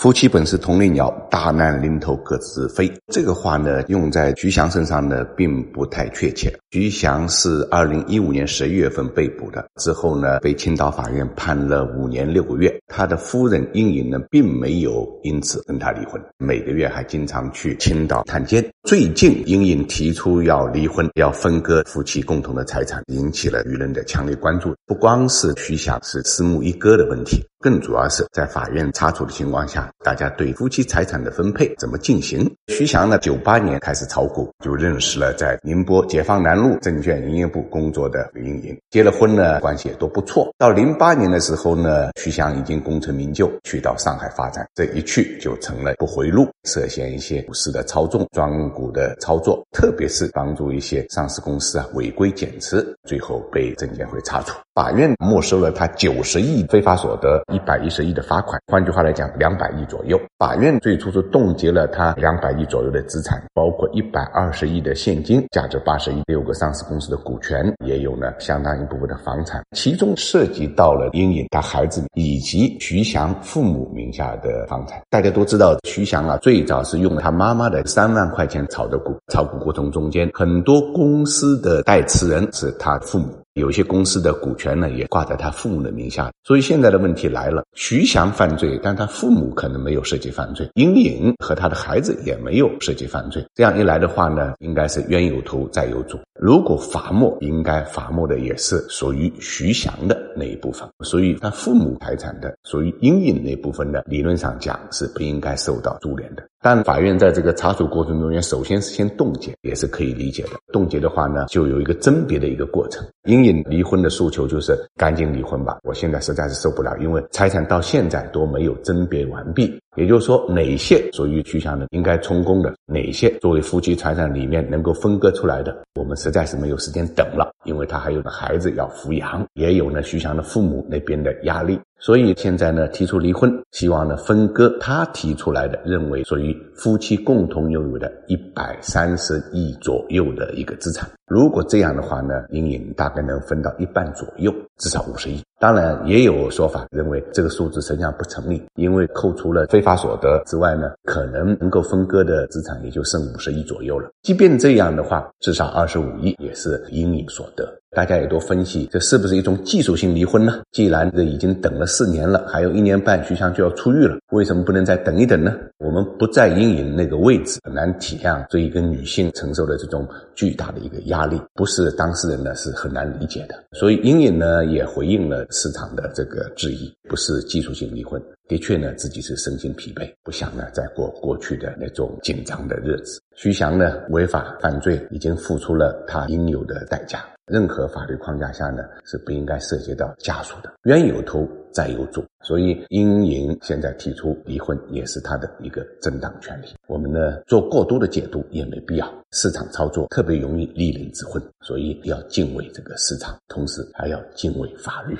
夫妻本是同林鸟，大难临头各自飞。这个话呢，用在徐翔身上呢，并不太确切。徐翔是二零一五年十一月份被捕的，之后呢，被青岛法院判了五年六个月。他的夫人英颖呢，并没有因此跟他离婚，每个月还经常去青岛探监。最近，英颖提出要离婚，要分割夫妻共同的财产，引起了舆论的强烈关注。不光是徐翔是私募一哥的问题。更主要是在法院查处的情况下，大家对夫妻财产的分配怎么进行？徐翔呢，九八年开始炒股，就认识了在宁波解放南路证券营业部工作的李英颖，结了婚呢，关系也都不错。到零八年的时候呢，徐翔已经功成名就，去到上海发展，这一去就成了不回路，涉嫌一些股市的操纵、庄股的操作，特别是帮助一些上市公司啊违规减持，最后被证监会查处。法院没收了他九十亿非法所得，一百一十亿的罚款，换句话来讲，两百亿左右。法院最初是冻结了他两百亿左右的资产，包括一百二十亿的现金，价值八十亿，六个上市公司的股权，也有呢相当一部分的房产，其中涉及到了英颖他孩子以及徐翔父母名下的房产。大家都知道，徐翔啊，最早是用他妈妈的三万块钱炒的股，炒股过程中间，很多公司的代持人是他父母。有些公司的股权呢，也挂在他父母的名下，所以现在的问题来了：徐翔犯罪，但他父母可能没有涉及犯罪；英颖和他的孩子也没有涉及犯罪。这样一来的话呢，应该是冤有头债有主。如果罚没，应该罚没的也是属于徐翔的那一部分，所以他父母财产的，属于英颖那部分的，理论上讲是不应该受到株连的。但法院在这个查处过程中间，首先是先冻结，也是可以理解的。冻结的话呢，就有一个甄别的一个过程。英颖离婚的诉求就是赶紧离婚吧，我现在实在是受不了，因为财产到现在都没有甄别完毕。也就是说，哪些属于徐翔的应该充公的，哪些作为夫妻财产里面能够分割出来的，我们实在是没有时间等了，因为他还有个孩子要抚养，也有呢徐翔的父母那边的压力。所以现在呢，提出离婚，希望呢分割他提出来的认为属于夫妻共同拥有的一百三十亿左右的一个资产。如果这样的话呢，阴影大概能分到一半左右，至少五十亿。当然也有说法认为这个数字实际上不成立，因为扣除了非法所得之外呢，可能能够分割的资产也就剩五十亿左右了。即便这样的话，至少二十五亿也是阴影所得。大家也都分析，这是不是一种技术性离婚呢？既然这已经等了四年了，还有一年半，徐翔就要出狱了，为什么不能再等一等呢？我们不在阴影那个位置，很难体谅这一个女性承受的这种巨大的一个压压力，不是当事人呢是很难理解的。所以阴影呢也回应了市场的这个质疑，不是技术性离婚，的确呢自己是身心疲惫，不想呢再过过去的那种紧张的日子。徐翔呢违法犯罪，已经付出了他应有的代价。任何法律框架下呢，是不应该涉及到家属的，冤有头债有主，所以英莹现在提出离婚也是他的一个正当权利。我们呢做过多的解读也没必要，市场操作特别容易立人之婚，所以要敬畏这个市场，同时还要敬畏法律。